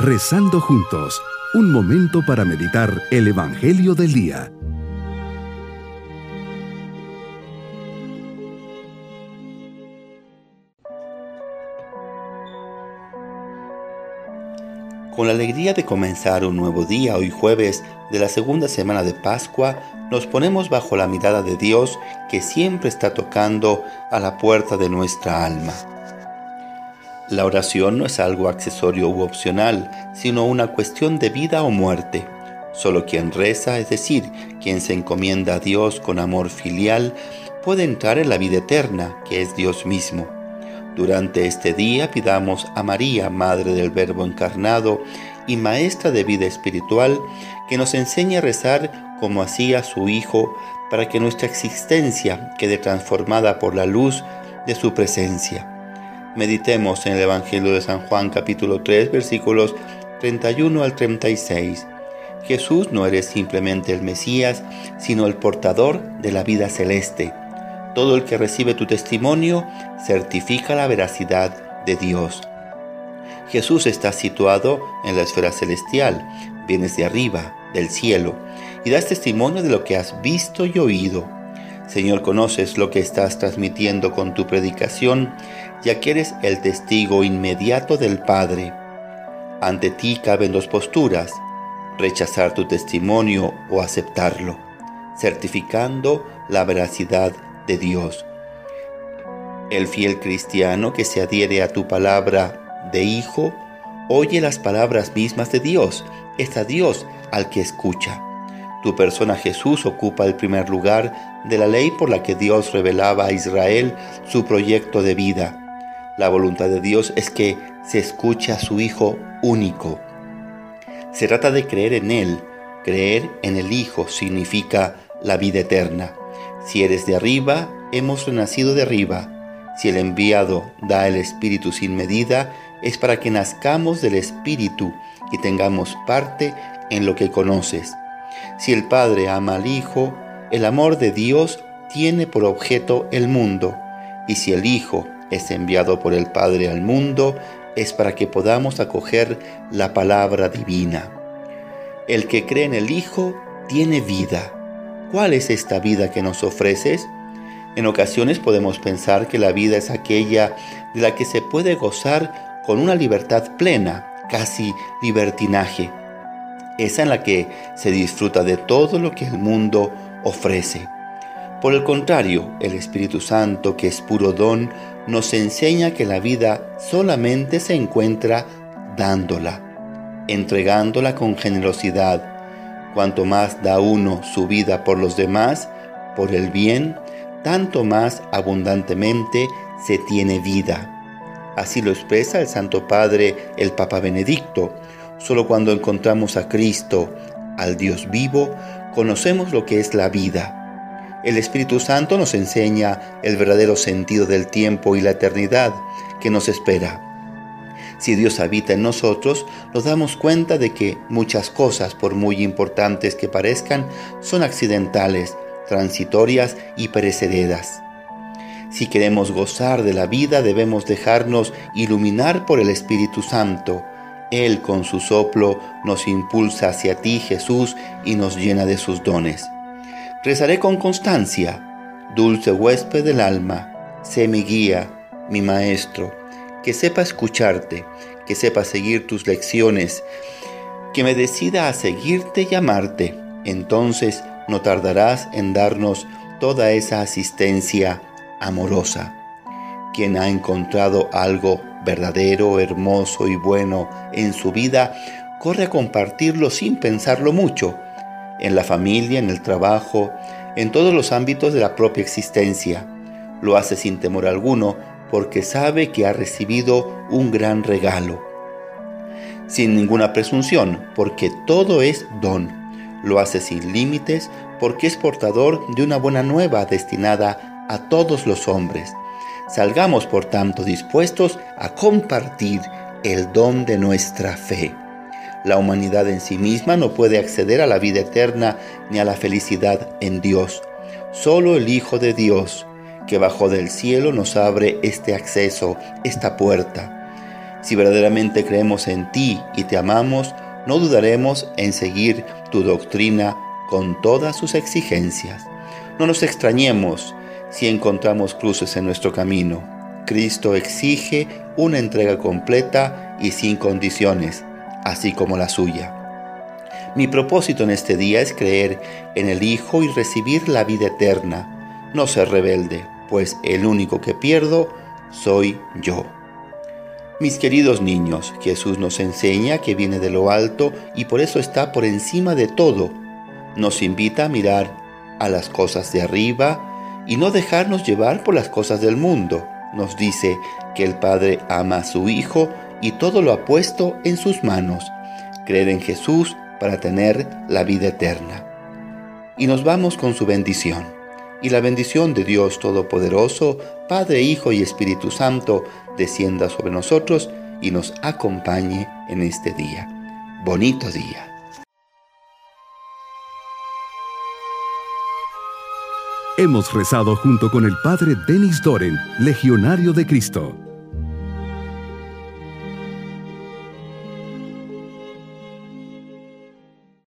Rezando juntos, un momento para meditar el Evangelio del Día. Con la alegría de comenzar un nuevo día, hoy jueves de la segunda semana de Pascua, nos ponemos bajo la mirada de Dios que siempre está tocando a la puerta de nuestra alma. La oración no es algo accesorio u opcional, sino una cuestión de vida o muerte. Solo quien reza, es decir, quien se encomienda a Dios con amor filial, puede entrar en la vida eterna, que es Dios mismo. Durante este día pidamos a María, Madre del Verbo encarnado y Maestra de vida espiritual, que nos enseñe a rezar como hacía su Hijo, para que nuestra existencia quede transformada por la luz de su presencia. Meditemos en el Evangelio de San Juan capítulo 3 versículos 31 al 36. Jesús no eres simplemente el Mesías, sino el portador de la vida celeste todo el que recibe tu testimonio certifica la veracidad de Dios. Jesús está situado en la esfera celestial, vienes de arriba, del cielo, y das testimonio de lo que has visto y oído. Señor, conoces lo que estás transmitiendo con tu predicación, ya que eres el testigo inmediato del Padre. Ante ti caben dos posturas, rechazar tu testimonio o aceptarlo, certificando la veracidad de Dios. El fiel cristiano que se adhiere a tu palabra de hijo, oye las palabras mismas de Dios, es a Dios al que escucha. Tu persona Jesús ocupa el primer lugar de la ley por la que Dios revelaba a Israel su proyecto de vida. La voluntad de Dios es que se escuche a su Hijo único. Se trata de creer en Él. Creer en el Hijo significa la vida eterna. Si eres de arriba, hemos renacido de arriba. Si el enviado da el Espíritu sin medida, es para que nazcamos del Espíritu y tengamos parte en lo que conoces. Si el Padre ama al Hijo, el amor de Dios tiene por objeto el mundo, y si el Hijo es enviado por el Padre al mundo, es para que podamos acoger la palabra divina. El que cree en el Hijo tiene vida ¿Cuál es esta vida que nos ofreces? En ocasiones podemos pensar que la vida es aquella de la que se puede gozar con una libertad plena, casi libertinaje. Esa en la que se disfruta de todo lo que el mundo ofrece. Por el contrario, el Espíritu Santo, que es puro don, nos enseña que la vida solamente se encuentra dándola, entregándola con generosidad, Cuanto más da uno su vida por los demás, por el bien, tanto más abundantemente se tiene vida. Así lo expresa el Santo Padre, el Papa Benedicto. Solo cuando encontramos a Cristo, al Dios vivo, conocemos lo que es la vida. El Espíritu Santo nos enseña el verdadero sentido del tiempo y la eternidad que nos espera. Si Dios habita en nosotros, nos damos cuenta de que muchas cosas, por muy importantes que parezcan, son accidentales, transitorias y perecederas. Si queremos gozar de la vida, debemos dejarnos iluminar por el Espíritu Santo. Él con su soplo nos impulsa hacia ti, Jesús, y nos llena de sus dones. Rezaré con constancia. Dulce huésped del alma, sé mi guía, mi maestro que sepa escucharte, que sepa seguir tus lecciones, que me decida a seguirte y amarte. Entonces no tardarás en darnos toda esa asistencia amorosa. Quien ha encontrado algo verdadero, hermoso y bueno en su vida, corre a compartirlo sin pensarlo mucho, en la familia, en el trabajo, en todos los ámbitos de la propia existencia. Lo hace sin temor alguno, porque sabe que ha recibido un gran regalo. Sin ninguna presunción, porque todo es don. Lo hace sin límites, porque es portador de una buena nueva destinada a todos los hombres. Salgamos, por tanto, dispuestos a compartir el don de nuestra fe. La humanidad en sí misma no puede acceder a la vida eterna ni a la felicidad en Dios. Solo el Hijo de Dios, que bajó del cielo nos abre este acceso, esta puerta. Si verdaderamente creemos en ti y te amamos, no dudaremos en seguir tu doctrina con todas sus exigencias. No nos extrañemos si encontramos cruces en nuestro camino. Cristo exige una entrega completa y sin condiciones, así como la suya. Mi propósito en este día es creer en el Hijo y recibir la vida eterna, no ser rebelde, pues el único que pierdo soy yo. Mis queridos niños, Jesús nos enseña que viene de lo alto y por eso está por encima de todo. Nos invita a mirar a las cosas de arriba y no dejarnos llevar por las cosas del mundo. Nos dice que el Padre ama a su Hijo y todo lo ha puesto en sus manos. Creer en Jesús para tener la vida eterna. Y nos vamos con su bendición. Y la bendición de Dios Todopoderoso, Padre, Hijo y Espíritu Santo, descienda sobre nosotros y nos acompañe en este día. Bonito día. Hemos rezado junto con el Padre Denis Doren, Legionario de Cristo.